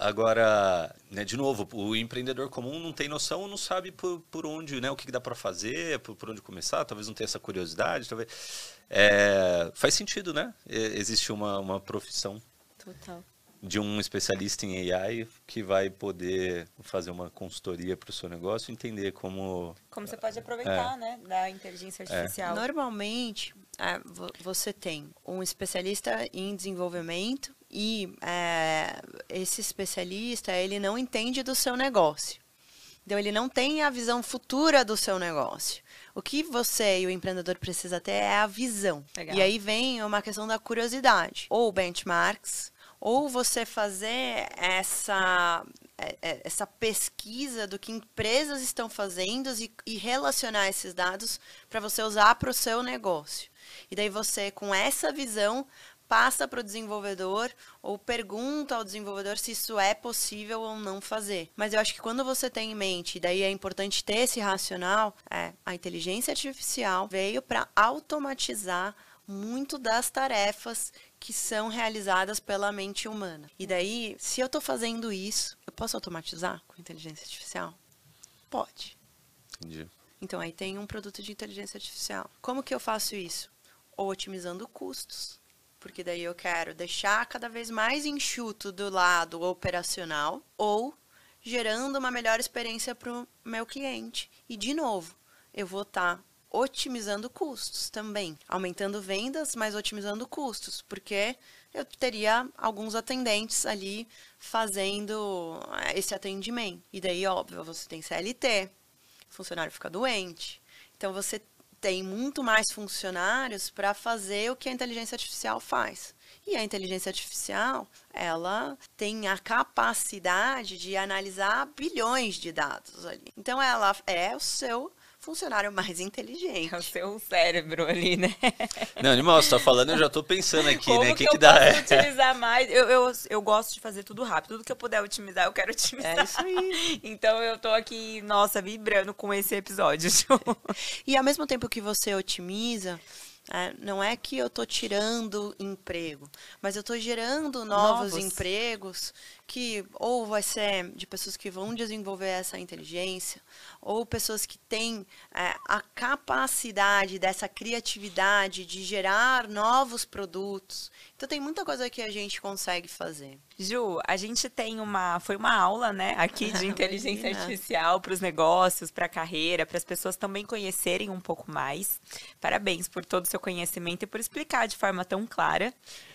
agora, né, de novo, o empreendedor comum não tem noção, não sabe por, por onde, né, o que dá para fazer, por, por onde começar, talvez não tenha essa curiosidade, talvez. É, faz sentido, né? Existe uma, uma profissão. Total de um especialista em AI que vai poder fazer uma consultoria para o seu negócio, entender como como você pode aproveitar, é. né, da inteligência é. artificial. Normalmente, é, você tem um especialista em desenvolvimento e é, esse especialista ele não entende do seu negócio. Então ele não tem a visão futura do seu negócio. O que você e o empreendedor precisa ter é a visão. Legal. E aí vem uma questão da curiosidade, ou benchmarks, ou você fazer essa é, é, essa pesquisa do que empresas estão fazendo e, e relacionar esses dados para você usar para o seu negócio. E daí você, com essa visão, passa para o desenvolvedor ou pergunta ao desenvolvedor se isso é possível ou não fazer. Mas eu acho que quando você tem em mente, e daí é importante ter esse racional, é a inteligência artificial veio para automatizar muito das tarefas que são realizadas pela mente humana. E daí, se eu estou fazendo isso, eu posso automatizar com inteligência artificial? Pode. Entendi. Então aí tem um produto de inteligência artificial. Como que eu faço isso? Ou otimizando custos, porque daí eu quero deixar cada vez mais enxuto do lado operacional, ou gerando uma melhor experiência para o meu cliente. E de novo, eu vou estar tá otimizando custos também, aumentando vendas, mas otimizando custos, porque eu teria alguns atendentes ali fazendo eh, esse atendimento. E daí, óbvio, você tem CLT, funcionário fica doente. Então você tem muito mais funcionários para fazer o que a inteligência artificial faz. E a inteligência artificial, ela tem a capacidade de analisar bilhões de dados ali. Então ela é o seu funcionário mais inteligente. É o seu cérebro ali, né? Não, animal, você tá falando, eu já tô pensando aqui, Como né? O que, que, que dá? Posso utilizar mais? Eu, eu, eu gosto de fazer tudo rápido. Tudo que eu puder otimizar, eu quero otimizar. É isso aí. Então eu tô aqui, nossa, vibrando com esse episódio. e ao mesmo tempo que você otimiza, é, não é que eu estou tirando emprego, mas eu estou gerando novos, novos, empregos que ou vai ser de pessoas que vão desenvolver essa inteligência, ou pessoas que têm é, a capacidade dessa criatividade de gerar novos produtos. Então tem muita coisa que a gente consegue fazer. Ju, a gente tem uma. Foi uma aula, né, aqui de inteligência artificial para os negócios, para a carreira, para as pessoas também conhecerem um pouco mais. Parabéns por todo o seu conhecimento e por explicar de forma tão clara.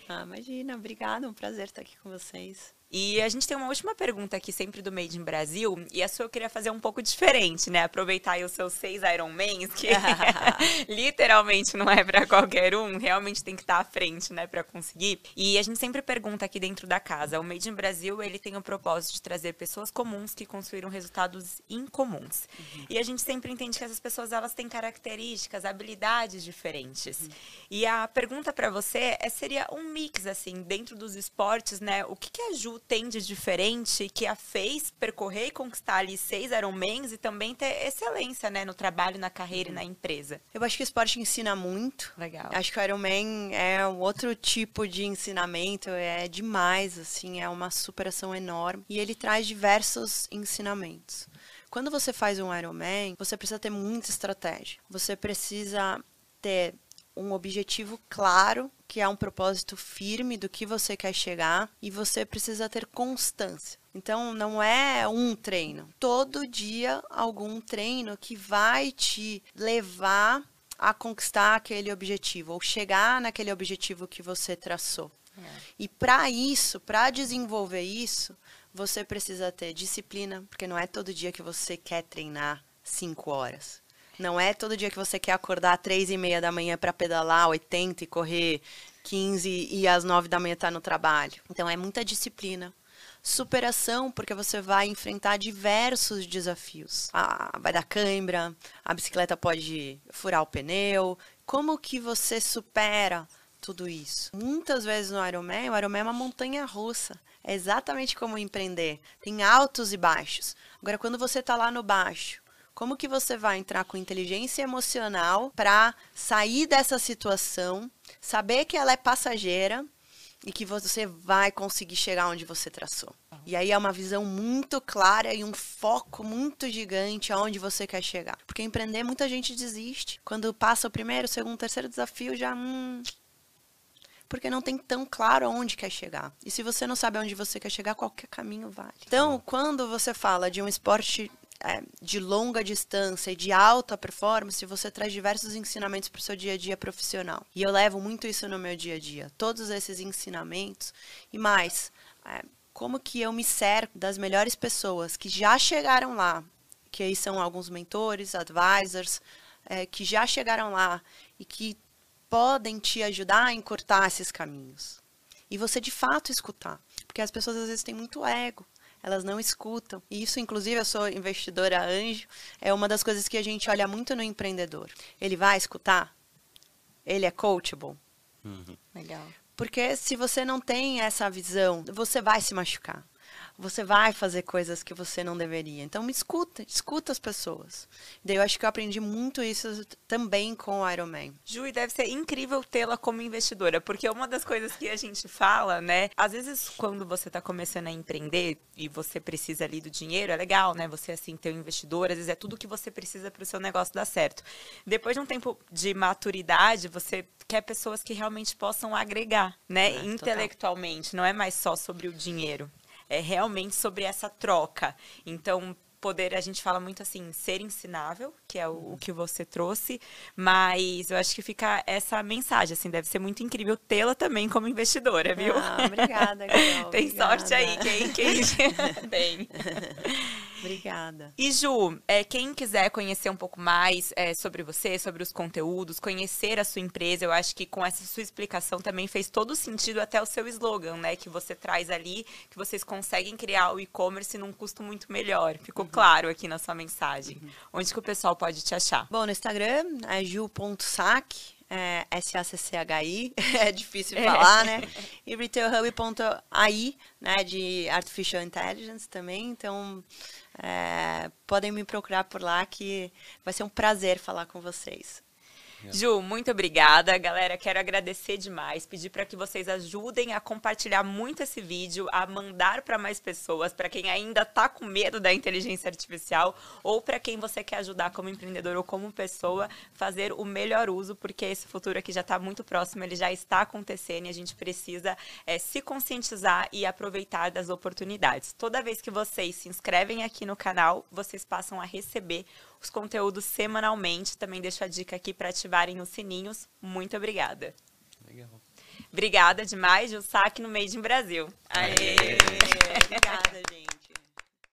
Ah, imagina, obrigada, um prazer estar aqui com vocês. E a gente tem uma última pergunta aqui, sempre do Made in Brasil, e a sua eu queria fazer um pouco diferente, né? Aproveitar aí os seus seis Ironmans, que literalmente não é para qualquer um, realmente tem que estar à frente, né, para conseguir. E a gente sempre pergunta aqui dentro da casa, o Made in Brasil, ele tem o propósito de trazer pessoas comuns que construíram resultados incomuns. Uhum. E a gente sempre entende que essas pessoas, elas têm características, habilidades diferentes. Uhum. E a pergunta para você é, seria um mix, assim, dentro dos esportes, né? O que, que ajuda tem de diferente que a fez percorrer e conquistar ali seis Ironmans e também ter excelência, né, no trabalho, na carreira e na empresa? Eu acho que o esporte ensina muito. Legal. Acho que o Ironman é um outro tipo de ensinamento, é demais, assim, é uma superação enorme. E ele traz diversos ensinamentos. Quando você faz um Ironman, você precisa ter muita estratégia. Você precisa ter um objetivo claro, que é um propósito firme do que você quer chegar, e você precisa ter constância. Então, não é um treino. Todo dia, algum treino que vai te levar a conquistar aquele objetivo, ou chegar naquele objetivo que você traçou. É. E para isso, para desenvolver isso, você precisa ter disciplina, porque não é todo dia que você quer treinar cinco horas. Não é todo dia que você quer acordar às três e meia da manhã para pedalar 80 e correr 15 e às nove da manhã estar tá no trabalho. Então é muita disciplina. Superação, porque você vai enfrentar diversos desafios. Ah, vai dar cãibra, a bicicleta pode furar o pneu. Como que você supera tudo isso? Muitas vezes no Ironman, o Ironman é uma montanha russa. É exatamente como empreender. Tem altos e baixos. Agora, quando você está lá no baixo, como que você vai entrar com inteligência emocional para sair dessa situação, saber que ela é passageira e que você vai conseguir chegar onde você traçou? E aí é uma visão muito clara e um foco muito gigante aonde você quer chegar. Porque empreender, muita gente desiste. Quando passa o primeiro, o segundo, o terceiro desafio, já. Hum, porque não tem tão claro aonde quer chegar. E se você não sabe aonde você quer chegar, qualquer caminho vale. Então, quando você fala de um esporte de longa distância e de alta performance, você traz diversos ensinamentos para o seu dia a dia profissional. E eu levo muito isso no meu dia a dia. Todos esses ensinamentos e mais. É, como que eu me cerco das melhores pessoas que já chegaram lá, que aí são alguns mentores, advisors, é, que já chegaram lá e que podem te ajudar a encurtar esses caminhos. E você de fato escutar. Porque as pessoas às vezes têm muito ego. Elas não escutam. E isso, inclusive, eu sou investidora anjo, é uma das coisas que a gente olha muito no empreendedor. Ele vai escutar? Ele é coachable? Uhum. Legal. Porque se você não tem essa visão, você vai se machucar você vai fazer coisas que você não deveria. Então me escuta, escuta as pessoas. Daí eu acho que eu aprendi muito isso também com o Iron Man. Ju, e deve ser incrível tê-la como investidora, porque uma das coisas que a gente fala, né? Às vezes quando você está começando a empreender e você precisa ali do dinheiro, é legal, né? Você assim ter um investidor, às vezes é tudo que você precisa para o seu negócio dar certo. Depois de um tempo de maturidade, você quer pessoas que realmente possam agregar, né? É, Intelectualmente, total. não é mais só sobre o dinheiro é realmente sobre essa troca. Então, poder, a gente fala muito assim, ser ensinável, que é o, o, que você trouxe, mas eu acho que fica essa mensagem, assim, deve ser muito incrível tê-la também como investidora, viu? Ah, obrigada, Carol, Tem obrigada. sorte aí, quem, quem tem. Obrigada. E Ju, é, quem quiser conhecer um pouco mais é, sobre você, sobre os conteúdos, conhecer a sua empresa, eu acho que com essa sua explicação também fez todo sentido até o seu slogan, né? Que você traz ali, que vocês conseguem criar o e-commerce num custo muito melhor. Ficou uhum. claro aqui na sua mensagem. Uhum. Onde que o pessoal pode te achar? Bom, no Instagram é ju.sac, é, S-A-C-C-H-I, é difícil de falar, né? E retailhub.ai, né, de Artificial Intelligence também. Então, é, podem me procurar por lá que vai ser um prazer falar com vocês. Ju, muito obrigada. Galera, quero agradecer demais. Pedir para que vocês ajudem a compartilhar muito esse vídeo, a mandar para mais pessoas, para quem ainda está com medo da inteligência artificial ou para quem você quer ajudar como empreendedor ou como pessoa, fazer o melhor uso, porque esse futuro aqui já está muito próximo, ele já está acontecendo e a gente precisa é, se conscientizar e aproveitar das oportunidades. Toda vez que vocês se inscrevem aqui no canal, vocês passam a receber os conteúdos semanalmente. Também deixo a dica aqui para ativarem os sininhos. Muito obrigada. Legal. Obrigada demais, o saque no Made in Brasil. Aê! Aê. Obrigada,